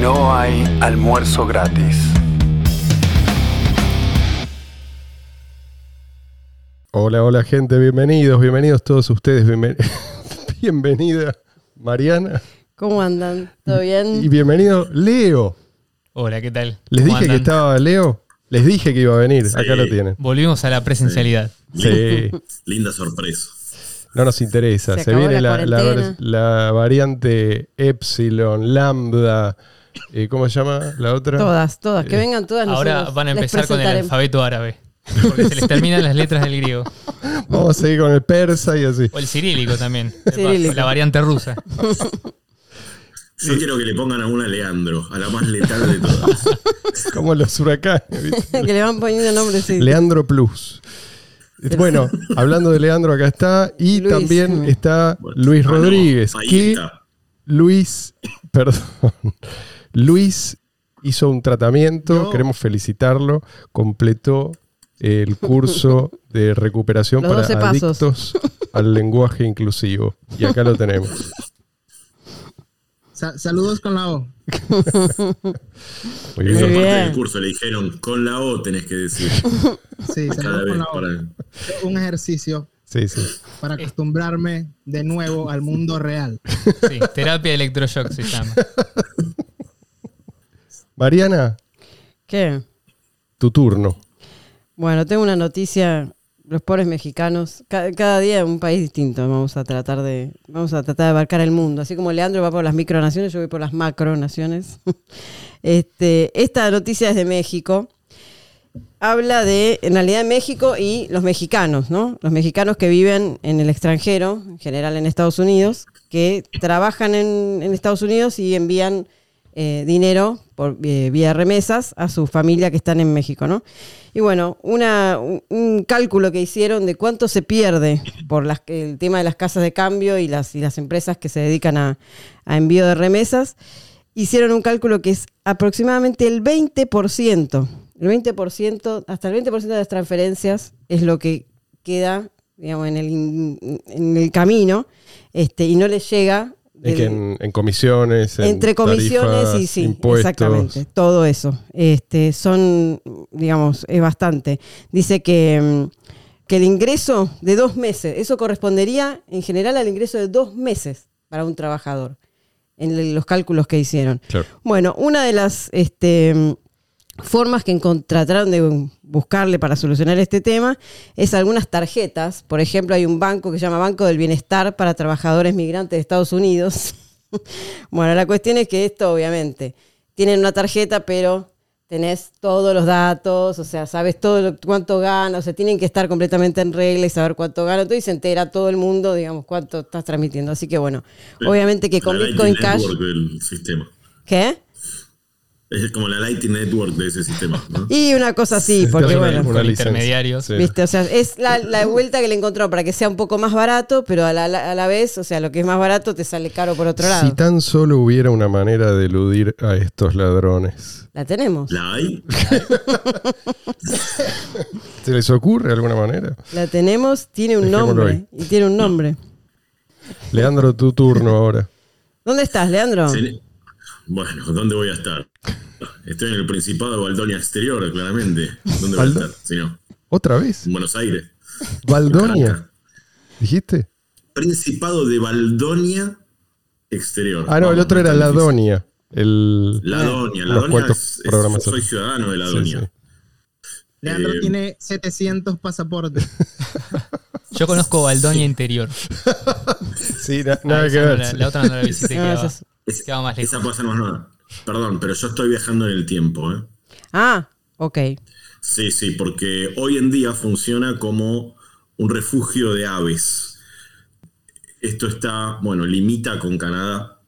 No hay almuerzo gratis. Hola, hola gente, bienvenidos, bienvenidos todos ustedes, bienven- bienvenida Mariana ¿Cómo andan? ¿Todo bien? y bienvenido Leo. Hola, ¿qué tal? Les ¿Cómo dije que estaba Leo, les dije que iba a venir, Sí. acá lo tienen. Volvimos a la presencialidad. Sí, Linda sorpresa. no nos interesa, Se viene la la variante Epsilon, Lambda, eh, ¿cómo se llama la otra? Todas, todas. Que Eh, vengan todas. Ahora van a empezar con el alfabeto árabe. Porque se les terminan las letras del griego. Vamos a seguir con el persa y así. O el cirílico también. Cirílico. La variante rusa. Yo quiero que le pongan a una Leandro, a la más letal de todas. Como los huracanes. ¿viste? que le van poniendo nombres. Sí. Leandro Plus. Bueno, hablando de Leandro, acá está. Y Luis. también está Luis ah, no, Rodríguez. ahí que está. Luis, perdón. Luis hizo un tratamiento, queremos felicitarlo. Completó el curso de recuperación Los para 12 pasos. adictos al lenguaje inclusivo. Y acá lo tenemos. Sa- saludos con la O. Muy Eso bien. es parte del curso, le dijeron, con la O tenés que decir. Sí, Cada saludos vez con la O. para. Un ejercicio Sí, sí. para acostumbrarme de nuevo al mundo real. Sí, terapia electroshock se llama. Mariana, ¿Qué? tu turno. Bueno, tengo una noticia. Los pobres mexicanos, ca- cada día un país distinto. Vamos a tratar de, vamos a tratar de abarcar el mundo. Así como Leandro va por las micronaciones, yo voy por las macronaciones. Este, esta noticia es de México. Habla de, en realidad, México y los mexicanos, ¿no? Los mexicanos que viven en el extranjero, en general en Estados Unidos, que trabajan en, en Estados Unidos y envían eh, dinero eh, vía remesas a su familia que están en México, ¿no? Y bueno, un, cálculo que hicieron de cuánto se pierde por las, el tema de las casas de cambio y las, empresas que se dedican a, envío de remesas, hicieron un cálculo que es aproximadamente el 20%. El 20%, hasta el 20% de las transferencias es lo que queda, digamos, en el, en el camino este, y no les llega. Que en, en comisiones, en entre comisiones tarifas, y sí, impuestos. exactamente, todo eso. Este, son, digamos, es bastante. Dice que, mm, que el ingreso de dos meses, eso correspondería en general al ingreso de dos meses para un trabajador, en los cálculos que hicieron. Claro. Bueno, una de las este, mm, formas que trataron de buscarle para solucionar este tema es algunas tarjetas. Por ejemplo, hay un banco que se llama Banco del Bienestar para Trabajadores Migrantes de Estados Unidos. bueno, la cuestión es que esto, obviamente, tienen una tarjeta, pero tenés todos los datos, o sea, sabes todo lo, cuánto gana, o sea, tienen que estar completamente en regla y saber cuánto gana, y se entera todo el mundo, digamos, cuánto estás transmitiendo. Así que bueno, obviamente que con Bitcoin Cash... Del sistema. ¿Qué? Es como la Lightning Network de ese sistema. ¿no? Y una cosa así, porque bueno, licencia. intermediarios. Sí. ¿viste? O sea, es la, la vuelta que le encontró para que sea un poco más barato, pero a la, a la vez, o sea, lo que es más barato te sale caro por otro lado. Si tan solo hubiera una manera de eludir a estos ladrones. La tenemos. ¿La hay? ¿Se les ocurre alguna manera? La tenemos, tiene un Dejémoslo nombre. Y tiene un nombre. Leandro, tu turno ahora. ¿Dónde estás, Leandro? Sí. Bueno, ¿dónde voy a estar? Estoy en el Principado de Valdonia Exterior, claramente. ¿Dónde voy a estar? Si no, ¿Otra vez? en Buenos Aires. Valdonia. ¿Dijiste? Principado de Valdonia Exterior. Ah, no, el otro era. Ladonia. El... Ladonia, Unos Ladonia es, es- soy ciudadano de Ladonia. sí. Leandro Eh, tiene 700 pasaportes. Yo conozco Valdonia Interior. Sí, Ah, nada esa que no ver. la, la otra no la visité, No, es- Es- quedaba más lejos. esa puede ser más nueva. Perdón, pero yo estoy viajando en el tiempo. ¿eh? Ah, ok. Sí, sí, porque hoy en día funciona como un refugio de aves. Esto está, bueno, limita con Canadá.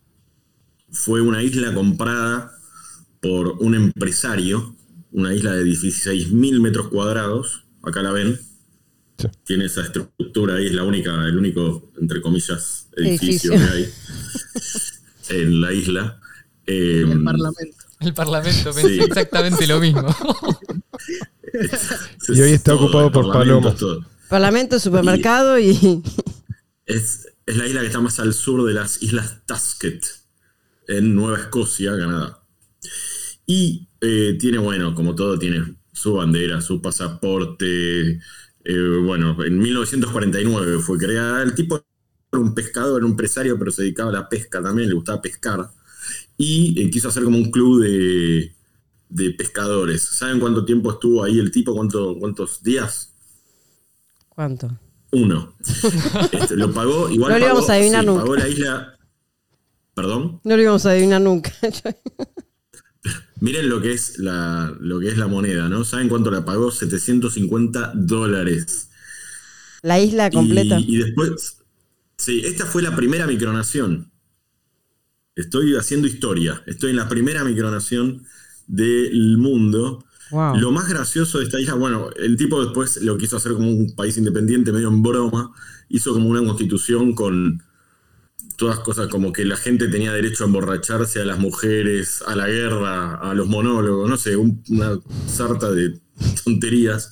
Fue una isla comprada por un empresario, una isla de 16.000 metros cuadrados, acá la ven. Sí. Tiene esa estructura ahí, es la única, el único, entre comillas, edificio, Edificio. que hay en la isla. Eh, el Parlamento. El Parlamento pensé Sí. exactamente lo mismo. Y hoy está todo, ocupado por palomas. todo. Parlamento, supermercado y. Es, es la isla que está más al sur de las Islas Tusket, en Nueva Escocia, Canadá. Y eh, tiene, bueno, como todo, tiene su bandera, su pasaporte. eh, bueno, en 1949 fue creada. El tipo un pescador, era un empresario, pero se dedicaba a la pesca también, le gustaba pescar. Y eh, quiso hacer como un club de, de pescadores. ¿Saben cuánto tiempo estuvo ahí el tipo? ¿Cuánto, ¿Cuántos días? ¿Cuánto? Uno. Este, lo pagó, igual No pagó, íbamos a adivinar sí, nunca. pagó la isla. ¿Perdón? No lo íbamos a adivinar nunca. Miren lo que es la, lo que es la moneda, ¿no? ¿Saben cuánto la pagó? 750 dólares. La isla completa. Y, y después, sí, esta fue la primera micronación. Estoy haciendo historia. Estoy en la primera micronación del mundo. Wow. Lo más gracioso de esta isla, bueno, el tipo después lo quiso hacer como un país independiente, medio en broma. Hizo como una constitución con todas cosas como que la gente tenía derecho a emborracharse, a las mujeres, a la guerra, a los monólogos, no sé, un- una sarta de tonterías.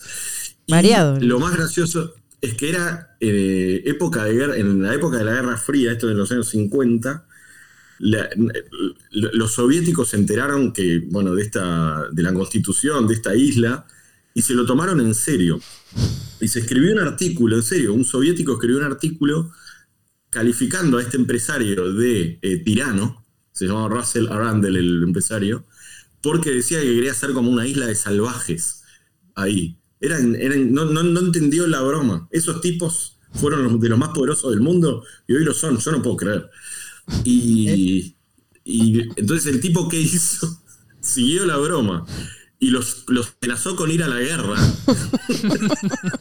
Variado. Lo más gracioso es que era eh, época de en la época de la Guerra Fría, esto de los años 50, la- los soviéticos se enteraron que, bueno, de esta, de la constitución de esta isla, y se lo tomaron en serio. Y se escribió un artículo, en serio, un soviético escribió un artículo calificando a este empresario de eh, tirano, se llamaba Russell Arundel el empresario, porque decía que quería ser como una isla de salvajes ahí. Eran, eran- no, no- no entendió la broma. Esos tipos fueron los- de los más poderosos del mundo y hoy lo son, yo no puedo creer. Y, y entonces el tipo que hizo siguió la broma y los, los amenazó con ir a la guerra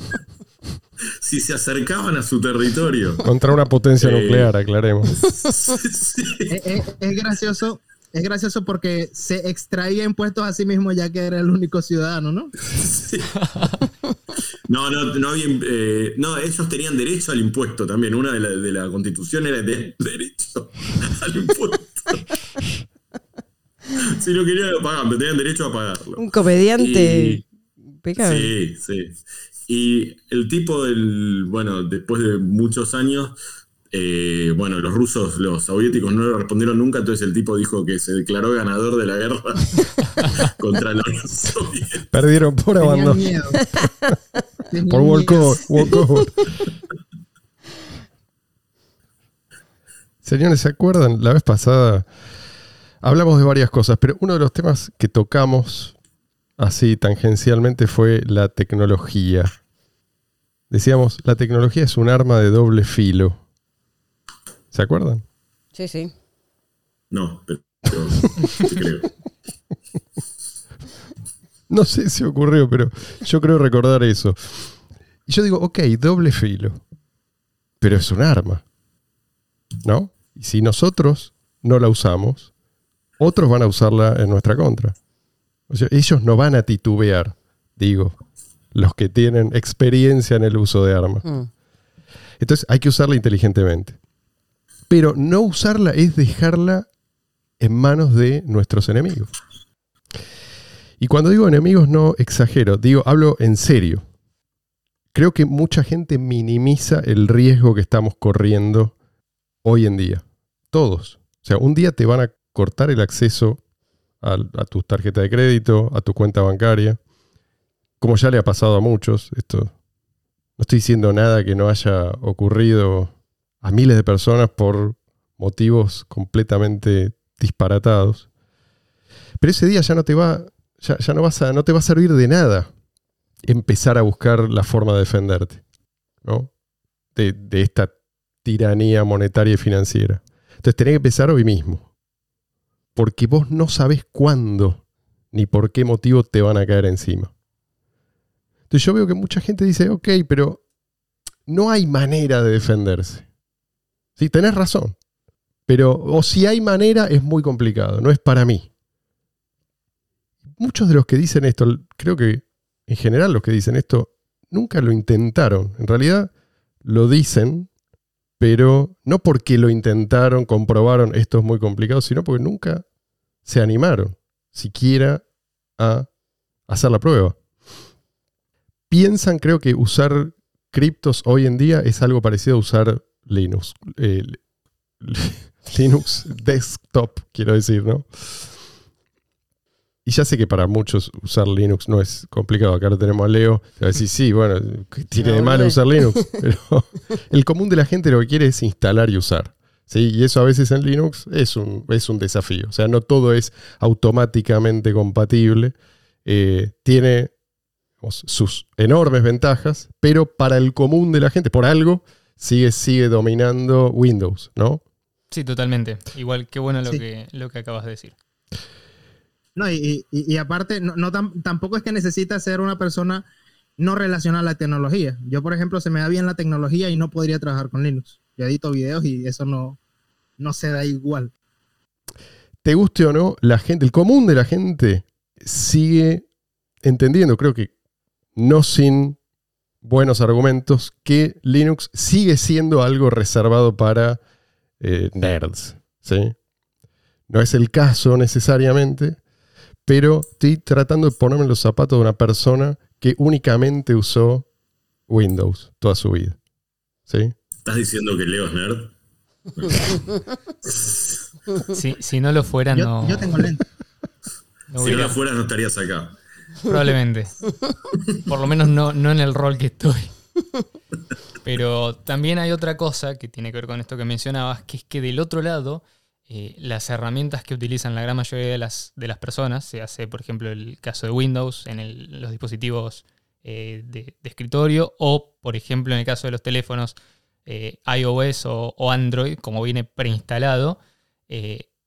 si se acercaban a su territorio. Contra una potencia Eh. nuclear, aclaremos. Sí. Es, es- es gracioso, es gracioso porque se extraía impuestos a sí mismo ya que era el único ciudadano, ¿no? Sí. No, no, no había. eh, no, ellos tenían derecho al impuesto también. Una de la, de la constitución era de derecho al impuesto. Si no querían lo pagaban, pero tenían derecho a pagarlo. Un comediante Y-. Sí, sí. Y el tipo del, bueno, después de muchos años, eh, bueno, los rusos, los soviéticos no le respondieron nunca, entonces el tipo dijo que se declaró ganador de la guerra contra los soviéticos. Perdieron por abandono. Por walkover. Señores, ¿se acuerdan? La vez pasada hablamos de varias cosas, pero uno de los temas que tocamos así tangencialmente fue la tecnología. Decíamos, la tecnología es un arma de doble filo. ¿Se acuerdan? Sí, sí. No, pero, pero sí creo. No sé si ocurrió, pero yo creo recordar eso. Y yo digo, ok, doble filo. Pero es un arma. ¿No? Y si nosotros no la usamos, otros van a usarla en nuestra contra. O sea, ellos no van a titubear, digo, los que tienen experiencia en el uso de armas. Mm. Entonces hay que usarla inteligentemente. Pero no usarla es dejarla en manos de nuestros enemigos. Y cuando digo enemigos no exagero, digo, hablo en serio. Creo que mucha gente minimiza el riesgo que estamos corriendo hoy en día. Todos. O sea, un día te van a cortar el acceso a, a tu tarjeta de crédito, a tu cuenta bancaria, como ya le ha pasado a muchos. Esto no estoy diciendo nada que no haya ocurrido a miles de personas por motivos completamente disparatados. Pero ese día ya no te va, ya, no vas a, no te va a servir de nada empezar a buscar la forma de defenderte, ¿no? De, de esta tiranía monetaria y financiera. Entonces tenés que empezar hoy mismo. Porque vos no sabés cuándo ni por qué motivo te van a caer encima. Entonces yo veo que mucha gente dice, ok, pero no hay manera de defenderse. Sí, tenés razón. Pero, o si hay manera, es muy complicado, no es para mí. Muchos de los que dicen esto, creo que en general los que dicen esto, nunca lo intentaron. En realidad lo dicen, pero no porque lo intentaron, comprobaron esto es muy complicado, sino porque nunca se animaron siquiera a hacer la prueba. Piensan, creo que usar criptos hoy en día es algo parecido a usar Linux. Eh, Linux desktop, quiero decir, ¿no? y ya sé que para muchos usar Linux no es complicado. Acá lo tenemos a Leo. Te va a decir, sí, bueno, ¿qué tiene de malo usar Linux? Pero el común de la gente lo que quiere es instalar y usar. ¿sí? Y eso a veces en Linux es un, es un desafío. O sea, no todo es automáticamente compatible. Eh, tiene sus enormes ventajas, pero para el común de la gente, por algo, sigue, sigue dominando Windows, ¿no? Sí, totalmente. Igual, qué bueno lo, Sí. que, lo que acabas de decir. No, y, y- y aparte, no, no tam- tampoco es que necesita ser una persona no relacionada a la tecnología. Yo, por ejemplo, se me da bien la tecnología y no podría trabajar con Linux. Yo edito videos y eso no, no se da igual. te guste o no, la gente, el común de la gente sigue entendiendo, creo que no sin buenos argumentos, que Linux sigue siendo algo reservado para eh, nerds. ¿sí? No es el caso necesariamente, pero estoy tratando de ponerme en los zapatos de una persona que únicamente usó Windows toda su vida. ¿sí? ¿Estás diciendo que Leo es nerd? Si, si no lo fuera, Yo, no, yo tengo lente. no Si no la fueras, no estarías acá. Probablemente. Por lo menos no, no en el rol que estoy. Pero también hay otra cosa que tiene que ver con esto que mencionabas, que es que del otro lado, eh, las herramientas que utilizan la gran mayoría de las, de las personas, se hace, por ejemplo, el caso de Windows en los dispositivos eh, de, escritorio, o, por ejemplo, en el caso de los teléfonos eh, iOS o, Android, como viene preinstalado,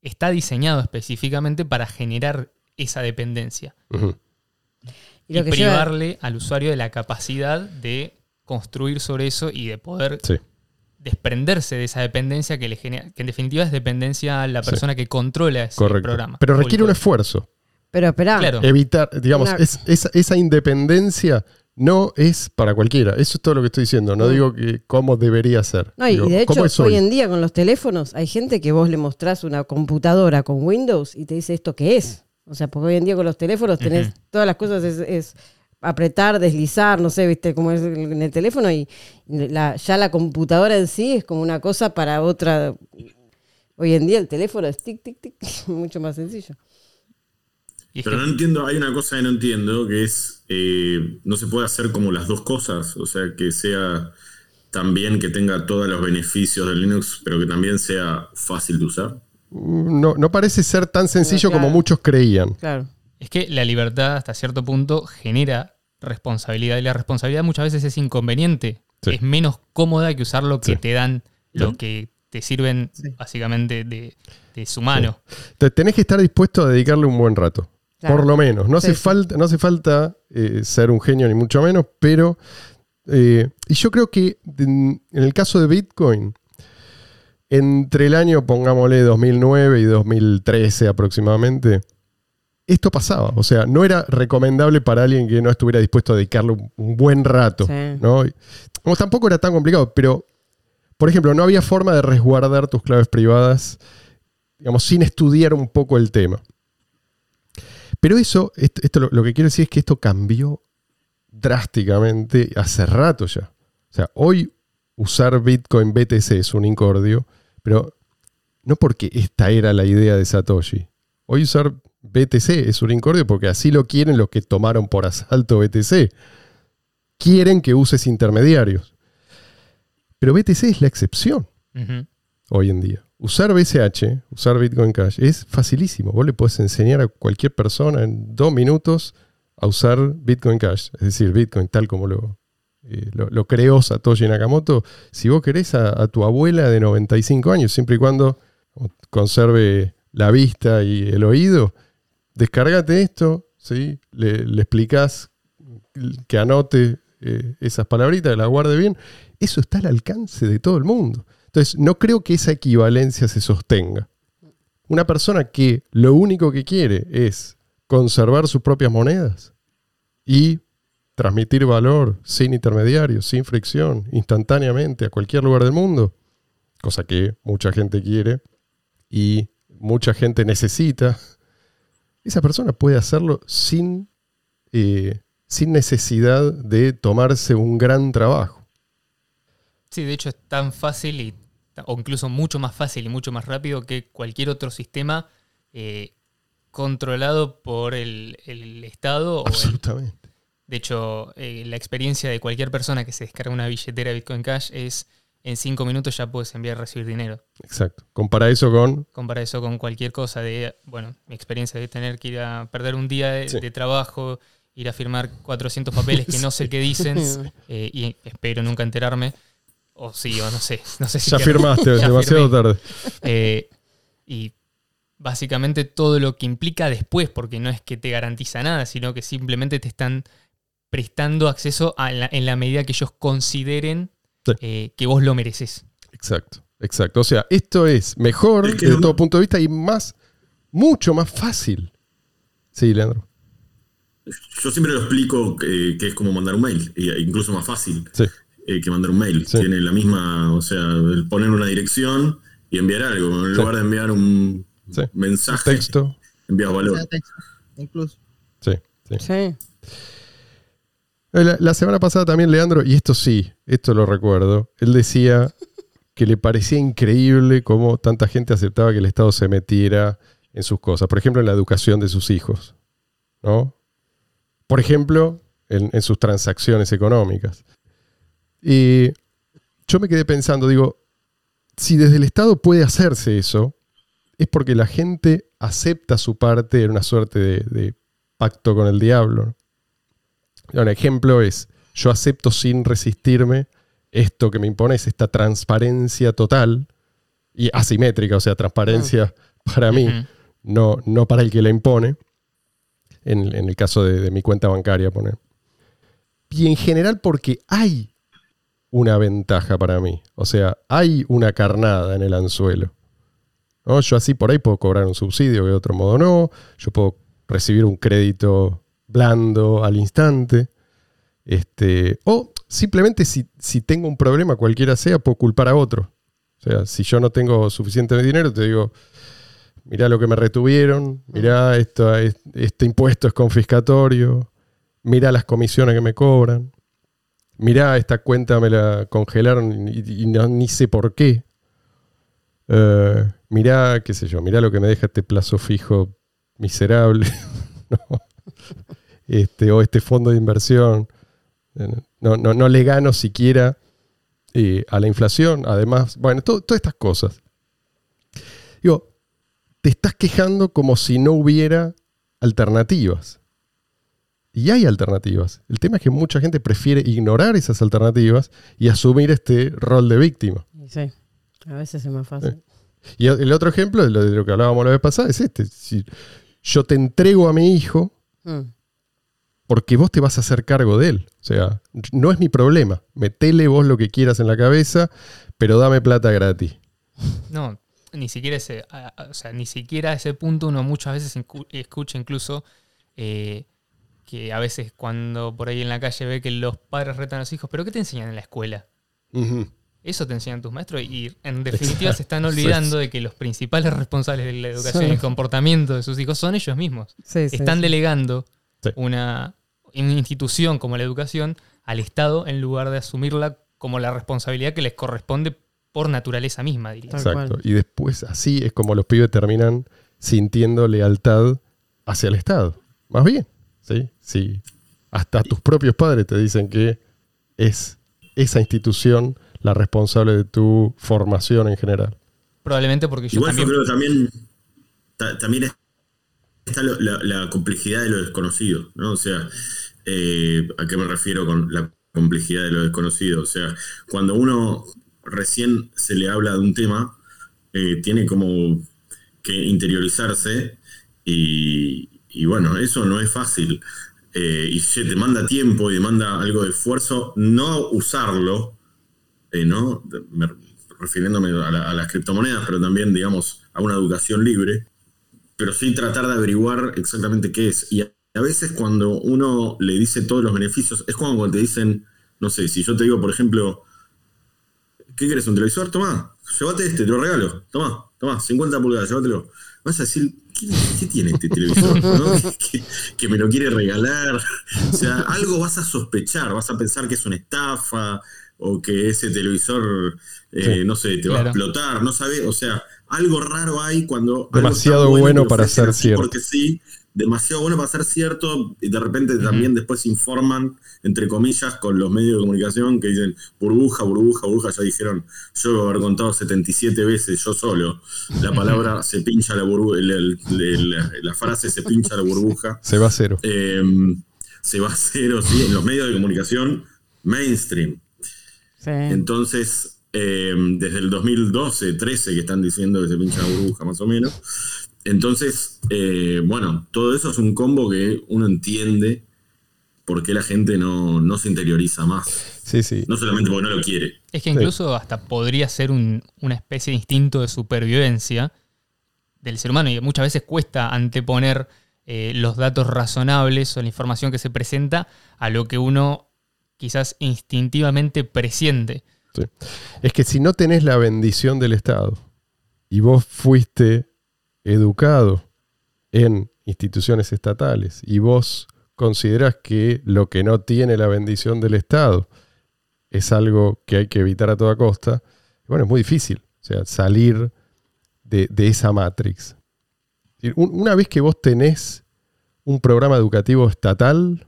está diseñado específicamente para generar esa dependencia. Y privarle al usuario de la capacidad de construir sobre eso y de poder Sí. desprenderse de esa dependencia que le genera, que en definitiva es dependencia a la Sí. persona que controla ese Correcto. programa. Pero requiere un esfuerzo. Pero espera, Claro. evitar, digamos, es- esa, esa independencia no es para cualquiera. Eso es todo lo que estoy diciendo. No Mm. digo que cómo debería ser. No, y Digo, de ¿cómo hecho, hoy hoy? en día con los teléfonos hay gente que vos le mostrás una computadora con Windows y te dice esto qué es. O sea, porque hoy en día con los teléfonos tenés todas las cosas, es, es apretar, deslizar, no sé, viste cómo es en el teléfono y la- ya la computadora en sí es como una cosa para otra. Hoy en día el teléfono es tic, tic, tic, mucho más sencillo. Pero no entiendo, hay una cosa que no entiendo, que es, eh, no se puede hacer como las dos cosas, o sea, que sea también que tenga todos los beneficios de Linux, pero que también sea fácil de usar. No, no parece ser tan sencillo claro. como muchos creían. Claro. Es que la libertad hasta cierto punto genera responsabilidad y la responsabilidad muchas veces es inconveniente. Sí. Es menos cómoda que usar lo que Sí. te dan, lo que te sirven Sí. básicamente de, de su mano. Te- tenés que estar dispuesto a dedicarle un buen rato. Claro. Por lo menos. No Sí, hace sí. falta, no hace falta eh, ser un genio ni mucho menos, pero. eh, y yo creo que en el caso de Bitcoin, entre el año, pongámosle 2009 y 2013 aproximadamente, esto pasaba. O sea, no era recomendable para alguien que no estuviera dispuesto a dedicarle un, buen rato. Sí. ¿no? Como tampoco era tan complicado, pero, por ejemplo, no había forma de resguardar tus claves privadas, digamos, sin estudiar un poco el tema. Pero eso, esto, esto lo, lo que quiero decir es que esto cambió drásticamente hace rato ya. O sea, hoy usar Bitcoin BTC es un incordio, pero no porque esta era la idea de Satoshi. Hoy usar BTC es un incordio porque así lo quieren los que tomaron por asalto BTC. Quieren que uses intermediarios. Pero BTC es la excepción hoy en día. Usar BCH, usar Bitcoin Cash, es facilísimo. Vos le podés enseñar a cualquier persona en dos minutos a usar Bitcoin Cash, es decir, Bitcoin tal como lo, eh, lo, lo creó Satoshi Nakamoto. Si vos querés a, tu abuela de 95 años, siempre y cuando conserve la vista y el oído, descargate esto, ¿sí? le, le que anote eh, esas palabritas, que la guarde bien. Eso está al alcance de todo el mundo. Entonces, no creo que esa equivalencia se sostenga. Una persona que lo único que quiere es conservar sus propias monedas y transmitir valor sin intermediarios, sin fricción, instantáneamente a cualquier lugar del mundo, cosa que mucha gente quiere y mucha gente necesita, esa persona puede hacerlo sin, eh, sin necesidad de tomarse un gran trabajo. Sí, de hecho es tan fácil y, o incluso mucho más fácil y mucho más rápido que cualquier otro sistema eh, controlado por el, el Estado. o el-. De hecho, eh, la experiencia de cualquier persona que se descarga una billetera Bitcoin Cash es en cinco minutos ya puedes enviar y recibir dinero. Exacto. Compara eso con. Compara eso con cualquier cosa de, bueno, mi experiencia de tener que ir a perder un día de, Sí. de trabajo, ir a firmar 400 papeles que no sé qué dicen eh, y espero nunca enterarme. O sí, o no sé. No sé si Ya firmaste, Ya demasiado firmé. tarde. Eh, y básicamente todo lo que implica después, porque no es que te garantiza nada, sino que simplemente te están prestando acceso a la- en la medida que ellos consideren Sí. eh, que vos lo mereces. Exacto, exacto. O sea, esto es mejor Es que desde no- todo punto de vista y más, mucho más fácil. Sí, Leandro. Yo siempre lo explico eh, que es como mandar un mail, e incluso más fácil Sí, eh, que mandar un mail. Sí. Tiene la misma, o sea, el poner una dirección y enviar algo. En Sí. lugar de enviar un Sí. mensaje, texto. envías valor. texto, incluso. Sí, sí. Eh, La, semana pasada también Leandro, y esto sí, esto lo recuerdo, él decía que le parecía increíble cómo tanta gente aceptaba que el Estado se metiera en sus cosas. Por ejemplo, en la educación de sus hijos. ¿no? Por ejemplo, en, sus transacciones económicas. Y yo me quedé pensando, digo, si desde el Estado puede hacerse eso, es porque la gente acepta su parte en una suerte de pacto con el diablo. Un ejemplo es, yo acepto sin resistirme esto que me impones, esta transparencia total y asimétrica, o sea, transparencia para mí, no, no para el que la impone, en, en el caso de, de mi cuenta bancaria, poner. Y en general porque hay una ventaja para mí, o sea, hay una carnada en el anzuelo. ¿no? Yo así por ahí puedo cobrar un subsidio que de otro modo no, yo puedo recibir un crédito blando al instante, este, o simplemente si, si tengo un problema, cualquiera sea, puedo culpar a otro. O sea, si yo no tengo suficiente dinero, te digo, mirá lo que me retuvieron, mirá esto, es- este impuesto es confiscatorio, mirá las comisiones que me cobran, mirá esta cuenta me la congelaron y, y no, ni sé por qué. Eh, mirá, qué sé yo, mirá lo que me deja este plazo fijo miserable. ¿no? Este, o este fondo de inversión. Eh, No, no, no le gano siquiera eh, a la inflación. Además, bueno, to- todas estas cosas. Digo, te estás quejando como si no hubiera alternativas. Y hay alternativas. El tema es que mucha gente prefiere ignorar esas alternativas y asumir este rol de víctima. Sí. A veces es más fácil. Y el otro ejemplo de lo, de lo que hablábamos la vez pasada es este. Si yo te entrego a mi hijo Mm. Porque vos te vas a hacer cargo de él. O sea, no es mi problema. Metele vos lo que quieras en la cabeza, pero dame plata gratis. No, ni siquiera ese, o sea, ni siquiera a ese punto uno muchas veces escucha incluso eh, que a veces cuando por ahí en la calle ve que los padres retan a los hijos, pero ¿qué te enseñan en la escuela? Eso te enseñan tus maestros y en definitiva Exacto. se están olvidando de que los principales responsables de la educación Sí. y el comportamiento de sus hijos son ellos mismos. Sí, Están sí. delegando Sí. Una, una institución como la educación al Estado en lugar de asumirla como la responsabilidad que les corresponde por naturaleza misma, diría. Exacto. Y después así es como los pibes terminan sintiendo lealtad hacia el Estado. Más bien, ¿sí? Sí. Hasta tus propios padres te dicen que es esa institución la responsable de tu formación en general. Probablemente porque Igual yo también creo que también, ta- también es- está lo- la, la complejidad de lo desconocido, ¿no? O sea, eh, ¿a qué me refiero con la complejidad de lo desconocido? O sea, cuando uno recién se le habla de un tema, eh, tiene como que interiorizarse y, bueno, eso no es fácil. Eh, y se te manda tiempo y demanda algo de esfuerzo, no usarlo, ¿no? Refiriéndome a, la- a las criptomonedas, pero también, digamos, a una educación libre, pero sí tratar de averiguar exactamente qué es. Y a, veces cuando uno le dice todos los beneficios, es como cuando te dicen, no sé, si yo te digo, por ejemplo, ¿qué quieres? ¿Un televisor? Toma, llévate este, te lo regalo. Toma, toma, 50 pulgadas, llévatelo. Vas a decir, ¿qué, qué tiene este televisor? no? que, que me lo quiere regalar. O sea, algo vas a sospechar, vas a pensar que es una estafa o que ese televisor, eh, Sí. no sé, te va a explotar, no sabes, o sea, algo raro hay cuando... Demasiado bueno lo para ser así cierto. Porque sí, demasiado bueno para ser cierto, y de repente también después informan, entre comillas, con los medios de comunicación que dicen burbuja, burbuja, burbuja, ya dijeron, yo debo haber contado 77 veces yo solo, la palabra se pincha la burbuja, la frase se pincha la burbuja. Se va a cero. Eh, se va a cero, sí, en los medios de comunicación mainstream. Sí. Entonces, eh, desde el 2012, 13 que están diciendo que se pincha la burbuja, más o menos. Entonces, eh, bueno, todo eso es un combo que uno entiende por qué la gente no, no se interioriza más. Sí, sí. No solamente porque no lo quiere. Es que incluso hasta podría ser un- una especie de instinto de supervivencia del ser humano y que muchas veces cuesta anteponer eh, los datos razonables o la información que se presenta a lo que uno quizás instintivamente presiente. Es que si no tenés la bendición del Estado y vos fuiste educado en instituciones estatales y vos considerás que lo que no tiene la bendición del Estado es algo que hay que evitar a toda costa, bueno, es muy difícil o sea, salir de, de esa matrix. Una vez que vos tenés un programa educativo estatal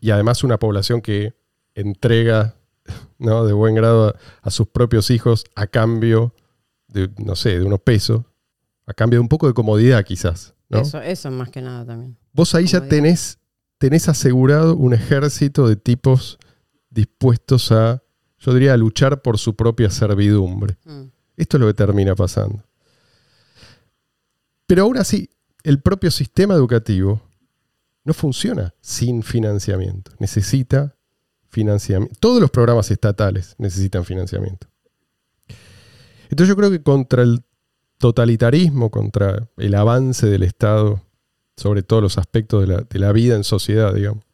y además una población que entrega ¿no? de buen grado a, a sus propios hijos a cambio de, no sé, de unos pesos, a cambio de un poco de comodidad quizás. ¿no? Eso, eso más que nada también. Vos ahí ya tenés, tenés asegurado un ejército de tipos dispuestos a, yo diría, a luchar por su propia servidumbre. Mm. Esto es lo que termina pasando. Pero aún así, el propio sistema educativo no funciona sin financiamiento. Necesita Todos los programas estatales necesitan financiamiento. Entonces yo creo que contra el totalitarismo, contra el avance del Estado sobre todos los aspectos de la, de la vida en sociedad, digamos,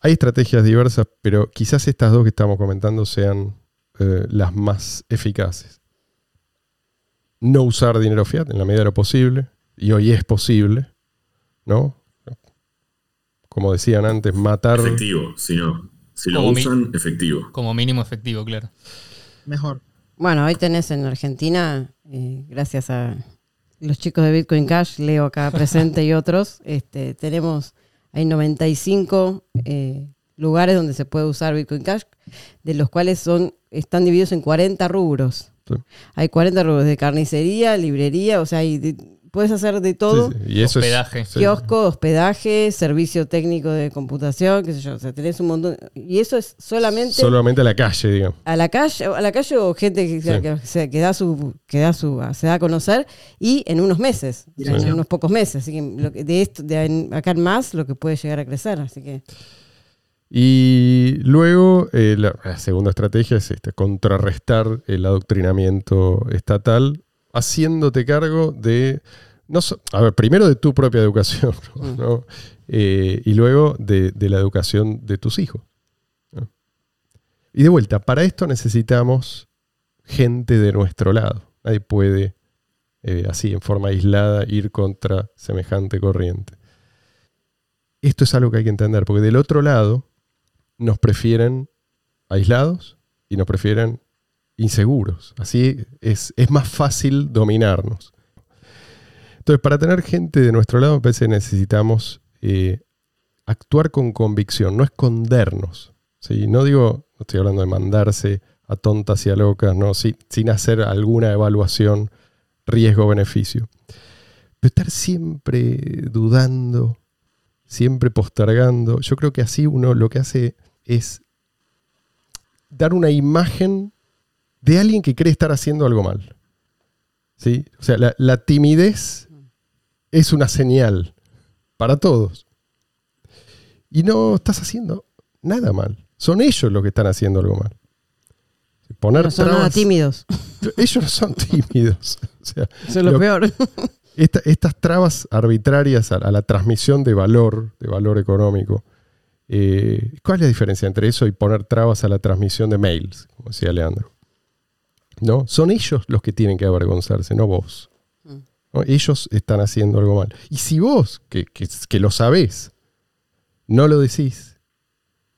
hay estrategias diversas, pero quizás estas dos que estamos comentando sean eh, las más eficaces. No usar dinero fiat en la medida de lo posible, y hoy es posible, ¿no? Como decían antes, matar. Efectivo, si no. Si lo Como usan, efectivo. Como mínimo efectivo, claro. Mejor. Bueno, hoy tenés en Argentina, eh, gracias a los chicos de Bitcoin Cash, Leo acá presente y otros, este, tenemos, hay 95 eh, lugares donde se puede usar Bitcoin Cash, de los cuales son, están divididos en 40 rubros. Sí. Hay 40 rubros de carnicería, librería, o sea, hay de- puedes hacer de todo. Sí, sí, Y eso es- Hospedaje. sí. Kiosco, hospedaje, servicio técnico de computación, qué sé yo, o sea, tenés un montón. Y eso es solamente Solamente a la calle, digamos. a la calle, a la calle o gente que, Sí. que, se- que da su, que da su, se da a conocer y en unos meses, en unos pocos meses. Así que lo que- de esto, de acá en más, lo que puede llegar a crecer. Así que Y luego eh, la, la segunda estrategia es esta, contrarrestar el adoctrinamiento estatal, haciéndote cargo de, no so- a ver, primero de tu propia educación, ¿no? Eh, y luego de, de la educación de tus hijos. ¿no? Y de vuelta, para esto necesitamos gente de nuestro lado. Nadie puede, eh, así, en forma aislada, ir contra semejante corriente. Esto es algo que hay que entender, porque del otro lado nos prefieren aislados y nos prefieren inseguros. Así es, es más fácil dominarnos. Entonces, para tener gente de nuestro lado, me parece que necesitamos eh, actuar con convicción, no escondernos. ¿sí? No digo, no estoy hablando de mandarse a tontas y a locas, ¿no? sin, hacer alguna evaluación riesgo-beneficio. Pero estar siempre dudando, siempre postergando. Yo creo que así uno lo que hace es dar una imagen de alguien que cree estar haciendo algo mal. ¿Sí? O sea, la timidez es una señal para todos. Y no estás haciendo nada mal. Son ellos los que están haciendo algo mal. Poner no son nada tímidos. Ellos no son tímidos. O sea, Eso es lo, Lo- peor. esta- estas trabas arbitrarias a, a la transmisión de valor, de valor económico, eh, ¿cuál es la diferencia entre eso y poner trabas a la transmisión de mails, como decía Leandro? ¿No? Son ellos los que tienen que avergonzarse, no vos. Ellos están haciendo algo mal. Y si vos, que, que- lo sabés, no lo decís,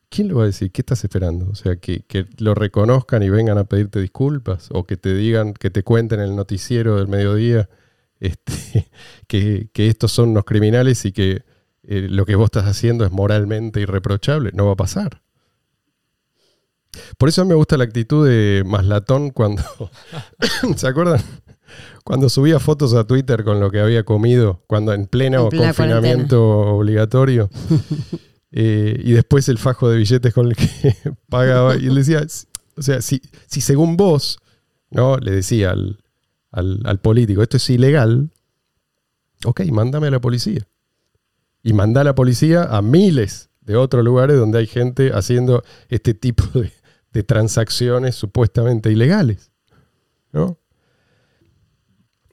¿quién lo va a decir? ¿Qué estás esperando? O sea, que, que lo reconozcan y vengan a pedirte disculpas o que te digan, que te cuenten en el noticiero del mediodía este, que, estos son unos criminales y que eh, lo que vos estás haciendo es moralmente irreprochable. No va a pasar. Por eso me gusta la actitud de Maslatón cuando. ¿Se acuerdan? Cuando subía fotos a Twitter con lo que había comido, cuando en pleno En plena confinamiento obligatorio. Eh, y después el fajo de billetes con el que pagaba. Y él decía, o sea, si, si según vos, ¿no? Le decía al, al- al político, esto es ilegal, ok, mándame a la policía. Y manda a la policía a miles de otros lugares donde hay gente haciendo este tipo de, de transacciones supuestamente ilegales. ¿no?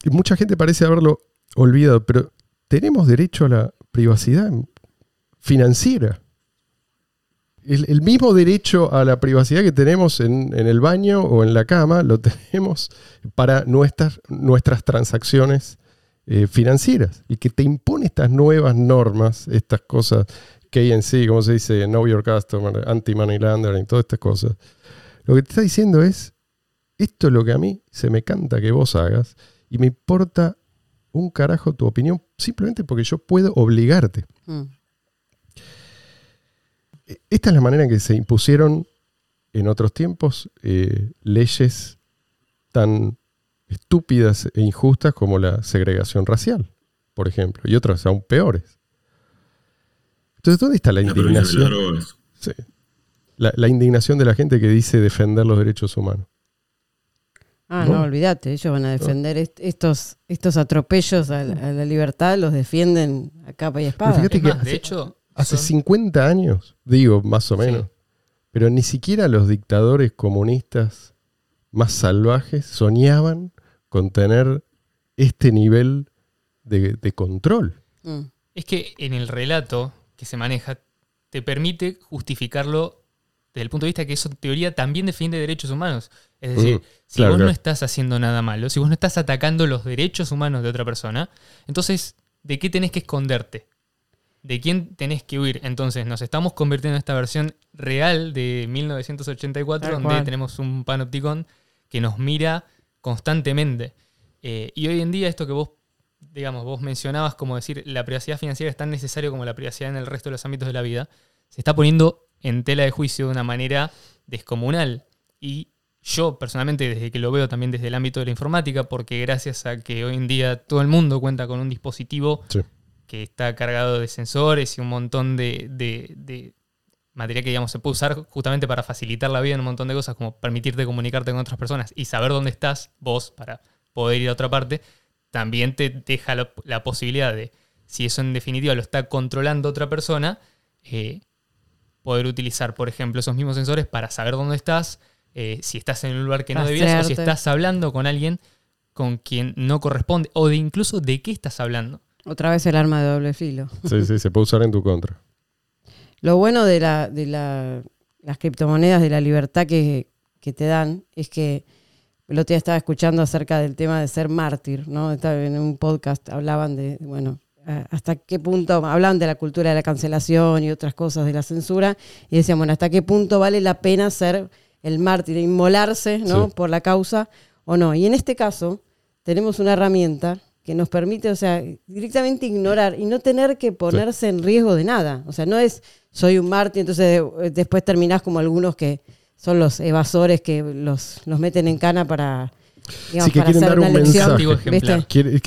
Y mucha gente parece haberlo olvidado, pero tenemos derecho a la privacidad financiera. El, mismo derecho a la privacidad que tenemos en, en el baño o en la cama, lo tenemos para nuestras, nuestras transacciones eh, financieras. Y que te impone estas nuevas normas, estas cosas KNC, como se dice, Know Your Customer, Anti-Money Laundering, todas estas cosas. Lo que te está diciendo es, esto es lo que a mí se me canta que vos hagas y me importa un carajo tu opinión simplemente porque yo puedo obligarte. Mm. Esta es la manera en que se impusieron en otros tiempos eh, leyes tan estúpidas e injustas como la segregación racial, por ejemplo, y otras aún peores. Entonces, ¿dónde está la indignación? drogas. Sí. La, la indignación de la gente que dice defender los derechos humanos. Ah, No. no, olvídate, ellos van a defender est- estos, estos atropellos a, la- a la libertad, los defienden a capa y espada. fíjate Es que más, de hace- hecho, Hace son- 50 años, digo, más o menos, Sí. pero ni siquiera los dictadores comunistas más salvajes soñaban con tener este nivel de, de control. Mm. Es que en el relato que se maneja te permite justificarlo desde el punto de vista que eso en teoría también defiende derechos humanos. Es decir, Mm, si claro, vos claro. no estás haciendo nada malo, si vos no estás atacando los derechos humanos de otra persona, entonces, ¿de qué tenés que esconderte? ¿De quién tenés que huir? Entonces, nos estamos convirtiendo en esta versión real de 1984, Tal donde cual. tenemos un panopticón que nos mira constantemente. Eh, y hoy en día, esto que vos, digamos, vos mencionabas como decir, la privacidad financiera es tan necesario como la privacidad en el resto de los ámbitos de la vida, se está poniendo en tela de juicio de una manera descomunal. Y yo personalmente, desde que lo veo también desde el ámbito de la informática, porque gracias a que hoy en día todo el mundo cuenta con un dispositivo Sí. que está cargado de sensores y un montón de, de- de material que digamos, se puede usar justamente para facilitar la vida en un montón de cosas, como permitirte comunicarte con otras personas y saber dónde estás vos para poder ir a otra parte, también te deja la, la posibilidad de, si eso en definitiva lo está controlando otra persona, eh, poder utilizar, por ejemplo, esos mismos sensores para saber dónde estás, eh, si estás en un lugar que no debías o si estás hablando con alguien con quien no corresponde o de incluso de qué estás hablando. Otra vez el arma de doble filo. Sí, sí, se puede usar en tu contra. Lo bueno de, la, de la- las criptomonedas, de la libertad que, que te dan, es que el otro día estaba escuchando acerca del tema de ser mártir, ¿no? Estaba en un podcast, hablaban de, bueno, hasta qué punto, hablaban de la cultura de la cancelación y otras cosas de la censura, y decían, bueno, hasta qué punto vale la pena ser el mártir, inmolarse, ¿no? Sí. Por la causa o no. Y en este caso, tenemos una herramienta que nos permite, o sea, directamente ignorar y no tener que ponerse en riesgo de nada. O sea, no es soy un mártir, entonces eh, después terminás como algunos que son los evasores que los, los meten en cana para, digamos, Sí, que para quieren dar un mensaje. Quiere-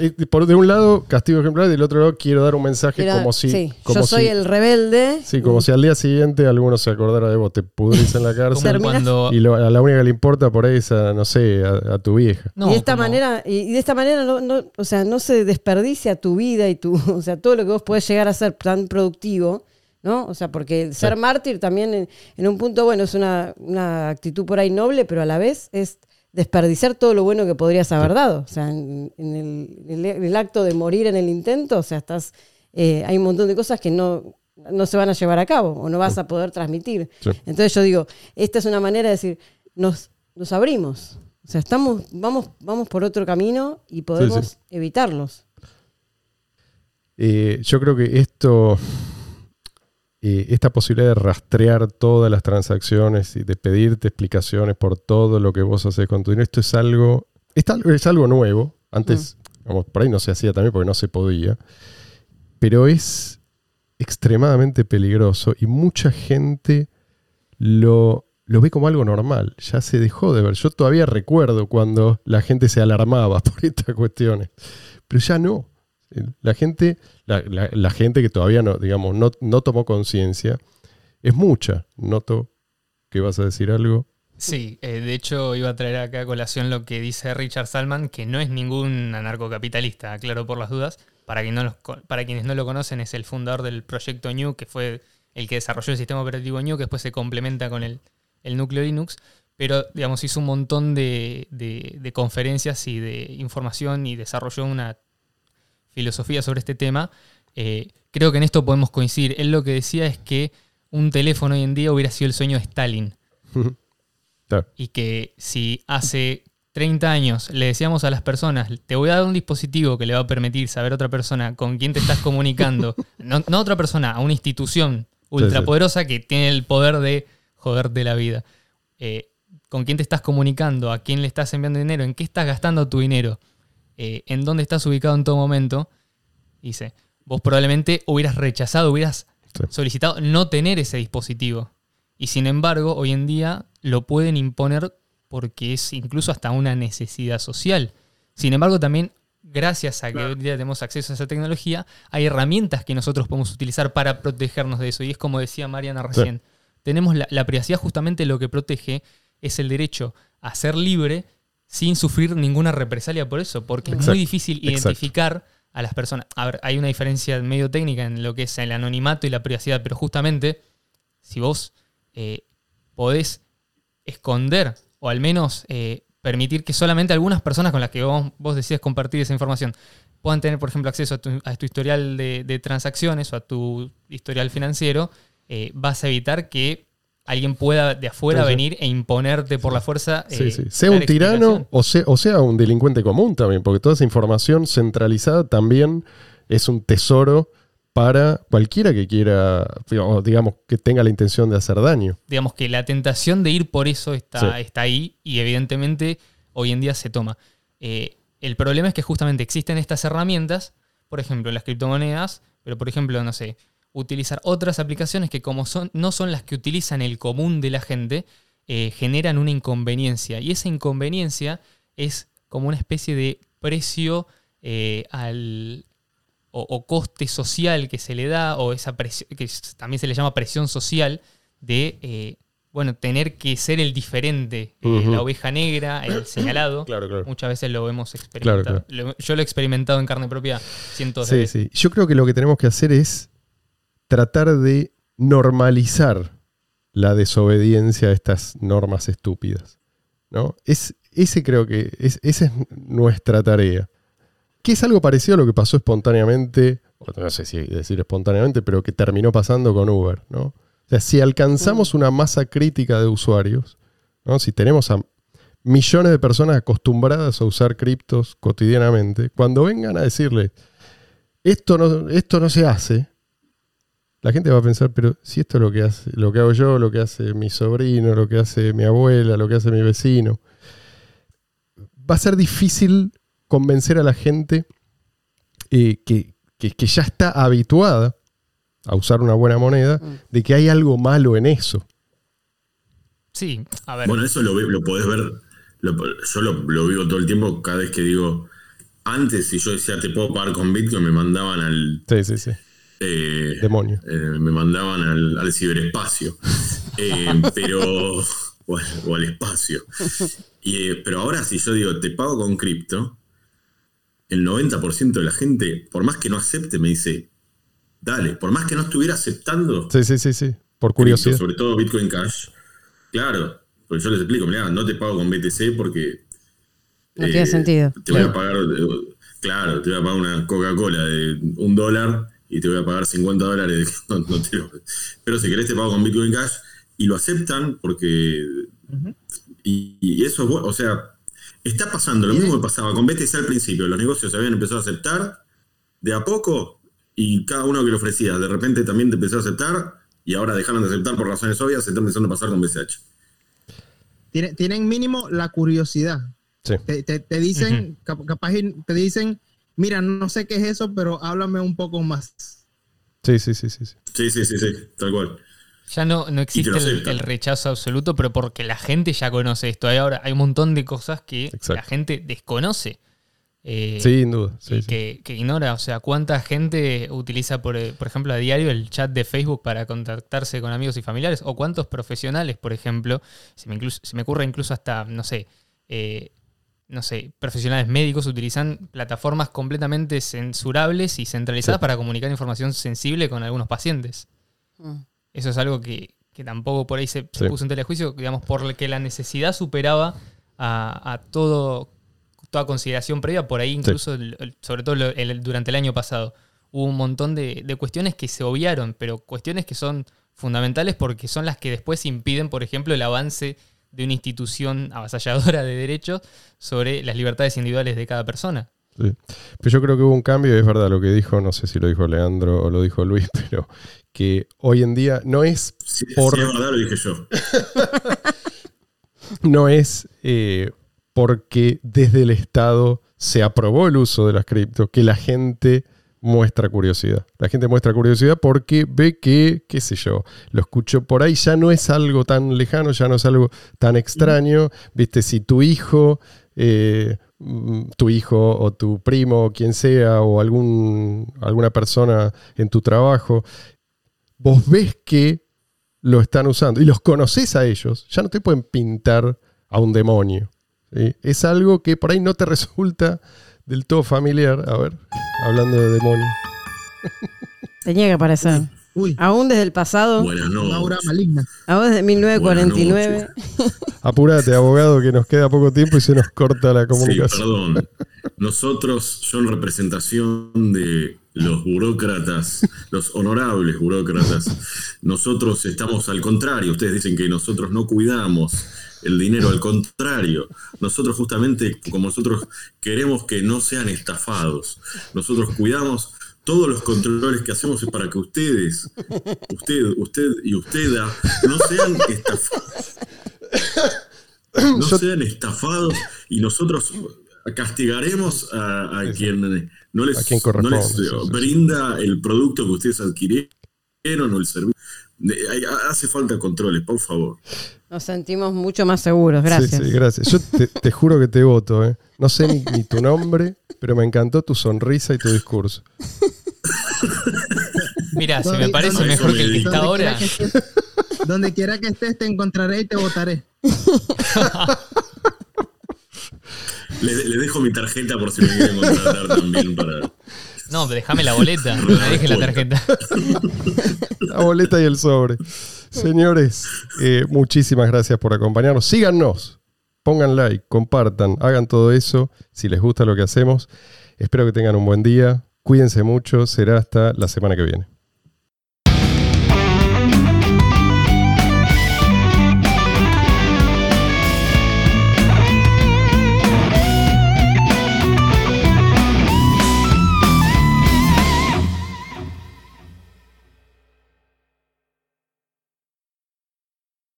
eh, por de un lado, castigo ejemplar, y del otro lado, quiero dar un mensaje como si. sí, como yo soy si- el rebelde. Sí, como si al día siguiente alguno se acordara de vos, te pudrís en la cárcel. Cuando... Y lo- a la única que le importa por ahí es a, no sé, a, a tu vieja. No, y de esta como- manera, y, y de esta manera no, no- o sea, no se desperdicia tu vida y tu, o sea, todo lo que vos podés llegar a ser tan productivo, ¿no? O sea, porque ser mártir también en, en un punto, bueno, es una, una actitud por ahí noble, pero a la vez es desperdiciar todo lo bueno que podrías haber dado. O sea, en, en el, en el- en el acto de morir en el intento, o sea, estás, eh, hay un montón de cosas que no, no se van a llevar a cabo o no vas a poder transmitir. Sí. Entonces yo digo, esta es una manera de decir, nos, nos abrimos. O sea, estamos, vamos, vamos por otro camino y podemos sí. evitarlos. Eh, yo creo que esto, eh, esta posibilidad de rastrear todas las transacciones y de pedirte explicaciones por todo lo que vos haces con tu dinero, esto es algo, es algo nuevo. Antes, por ahí no se hacía también porque no se podía. Pero es extremadamente peligroso y mucha gente lo, lo ve como algo normal. Ya se dejó de ver. Yo todavía recuerdo cuando la gente se alarmaba por estas cuestiones. Pero ya no. La gente, la, gente que todavía no, digamos, no, no tomó conciencia, es mucha. Noto que vas a decir algo. Sí, eh, de hecho iba a traer acá a colación lo que dice Richard Salman, que no es ningún anarcocapitalista, aclaro por las dudas. Para, no para quienes no lo conocen, es el fundador del proyecto New, que fue el que desarrolló el sistema operativo New, que después se complementa con el, núcleo Linux. Pero, digamos, hizo un montón de, de conferencias y de información y desarrolló una filosofía sobre este tema, eh, creo que en esto podemos coincidir. Él lo que decía es que un teléfono hoy en día hubiera sido el sueño de Stalin. Y que si hace 30 años le decíamos a las personas, te voy a dar un dispositivo que le va a permitir saber a otra persona con quién te estás comunicando, no, a otra persona, a una institución ultrapoderosa que tiene el poder de joderte la vida. Eh, con quién te estás comunicando, a quién le estás enviando dinero, en qué estás gastando tu dinero. Eh, en dónde estás ubicado en todo momento, dice, vos probablemente hubieras rechazado, hubieras solicitado no tener ese dispositivo. Y sin embargo, hoy en día lo pueden imponer porque es incluso hasta una necesidad social. Sin embargo, también gracias a que hoy en día tenemos acceso a esa tecnología, hay herramientas que nosotros podemos utilizar para protegernos de eso. Y es como decía Mariana recién, tenemos la, la, privacidad justamente lo que protege es el derecho a ser libre sin sufrir ninguna represalia por eso, porque es muy difícil identificar a las personas. A ver, hay una diferencia medio técnica en lo que es el anonimato y la privacidad, pero justamente si vos eh, podés esconder o al menos eh, permitir que solamente algunas personas con las que vos, vos decidas compartir esa información puedan tener, por ejemplo, acceso a tu, historial de, transacciones o a tu historial financiero, eh, vas a evitar que alguien pueda de afuera venir e imponerte por la fuerza. Sí, sí. Eh, sea un tirano o sea, o sea un delincuente común también, porque toda esa información centralizada también es un tesoro para cualquiera que quiera, digamos, que tenga la intención de hacer daño. Digamos que la tentación de ir por eso está, está ahí y evidentemente hoy en día se toma. Eh, el problema es que justamente existen estas herramientas, por ejemplo, las criptomonedas, pero por ejemplo, no sé, utilizar otras aplicaciones que como son, no son las que utilizan el común de la gente, eh, generan una inconveniencia. Y esa inconveniencia es como una especie de precio eh, al, o, coste social que se le da, o esa presión, que también se le llama presión social, de eh, bueno, tener que ser el diferente, la oveja negra, el señalado. Muchas veces lo hemos experimentado. yo lo he experimentado en carne propia cientos de veces. Sí. Yo creo que lo que tenemos que hacer es tratar de normalizar la desobediencia a estas normas estúpidas. ¿no? Es, ese creo que es, esa es nuestra tarea. Que es algo parecido a lo que pasó espontáneamente, no sé si decir espontáneamente, pero que terminó pasando con Uber. ¿no? O sea, si alcanzamos una masa crítica de usuarios, ¿no? si tenemos a millones de personas acostumbradas a usar criptos cotidianamente, cuando vengan a decirle, esto no, esto no se hace, la gente va a pensar, pero si esto es lo que hace, lo que hago yo, lo que hace mi sobrino, lo que hace mi abuela, lo que hace mi vecino, va a ser difícil convencer a la gente eh, que, ya está habituada a usar una buena moneda, mm. de que hay algo malo en eso. Sí, a ver. Bueno, eso lo, lo podés ver, yo lo, lo, vivo todo el tiempo cada vez que digo, antes si yo decía te puedo pagar con Bitcoin, me mandaban al... Sí, sí, sí eh, Demonio. Eh, me mandaban al, ciberespacio. Eh, pero. O al, espacio. pero ahora, si yo digo, te pago con cripto, el 90% de la gente, por más que no acepte, me dice, dale, por más que no estuviera aceptando. Sí, sí, sí, sí. Por curiosidad. sobre todo Bitcoin Cash. Claro, pues yo les explico, mira, no te pago con BTC porque. No tiene sentido. Te voy a pagar. Claro, te voy a pagar una Coca-Cola de un dólar y te voy a pagar 50 dólares. Pero si querés te pago con Bitcoin Cash y lo aceptan porque... y, eso es bueno, o sea, está pasando lo mismo que pasaba con BTC al principio. Los negocios se habían empezado a aceptar de a poco y cada uno que lo ofrecía de repente también te empezó a aceptar y ahora dejaron de aceptar por razones obvias, se están empezando a pasar con BCH. Tienen, tienen mínimo la curiosidad. Sí. Te, te- te dicen, cap- capaz y te dicen, mira, no sé qué es eso, pero háblame un poco más. Sí, sí, sí, sí. sí. Sí, sí, sí, sí, tal cual. Ya no, no existe el, rechazo absoluto, pero porque la gente ya conoce esto. Hay ahora hay un montón de cosas que Exacto. la gente desconoce. eh, Sin duda. sí, y sí. que, que ignora. O sea, cuánta gente utiliza, por, eh, por ejemplo, a diario el chat de Facebook para contactarse con amigos y familiares. O cuántos profesionales, por ejemplo, se me, incluso- se me ocurre incluso hasta, no sé, eh, no sé, profesionales médicos utilizan plataformas completamente censurables y centralizadas Sí. para comunicar información sensible con algunos pacientes. Mm. Eso es algo que, que tampoco por ahí se, se Sí. puso en telejuicio, digamos, por que la necesidad superaba a, a todo, toda consideración previa. Por ahí incluso, el- el- sobre todo el- durante el año pasado, hubo un montón de, de cuestiones que se obviaron, pero cuestiones que son fundamentales porque son las que después impiden, por ejemplo, el avance de una institución avasalladora de derechos sobre las libertades individuales de cada persona. Sí. Pero yo creo que hubo un cambio, y es verdad lo que dijo, no sé si lo dijo Leandro o lo dijo Luis, pero que hoy en día no es, Si, Por- es verdad, lo dije yo. no es eh, porque desde el Estado se aprobó el uso de las cripto que la gente muestra curiosidad. La gente muestra curiosidad porque ve que, qué sé yo, lo escucho por ahí, ya no es algo tan lejano, ya no es algo tan extraño. Viste, si tu hijo, eh, mm, tu hijo o tu primo o quien sea, o algún, alguna persona en tu trabajo, vos ves que lo están usando y los conoces a ellos, ya no te pueden pintar a un demonio. Es algo que por ahí no te resulta del todo familiar. A ver, hablando de demonio. Tenía que aparecer. Uy, Aún desde el pasado, Buenas noches. maligna. aún desde 1949. Apurate, abogado, que nos queda poco tiempo y se nos corta la Sí, comunicación. perdón. Nosotros, yo en representación de los burócratas, los honorables burócratas, nosotros estamos al contrario. Ustedes dicen que nosotros no cuidamos el dinero, al contrario. Nosotros justamente, como nosotros queremos que no sean estafados, nosotros cuidamos todos los controles que hacemos es para que ustedes, usted, usted y usted no sean estafados. No sean estafados y nosotros castigaremos a, a quien no les, quien no les, brinda el producto que ustedes adquirieron o el servicio. Hace falta controles, por favor. Nos sentimos mucho más seguros, gracias. Sí, sí, gracias. Yo te, te juro que te voto. ¿eh? No sé ni, ni tu nombre, pero me encantó tu sonrisa y tu discurso. Mira, si me parece mejor que el que donde está ahora. quiera que estés- donde quiera que estés, te encontraré y te votaré. Le, le dejo mi tarjeta por si me quieren contratar también para. No, déjame la boleta, no me dejes la tarjeta. La boleta y el sobre. Señores, eh, muchísimas gracias por acompañarnos. Síganos, pongan like, compartan, hagan todo eso si les gusta lo que hacemos. Espero que tengan un buen día. Cuídense mucho. Será hasta la semana que viene.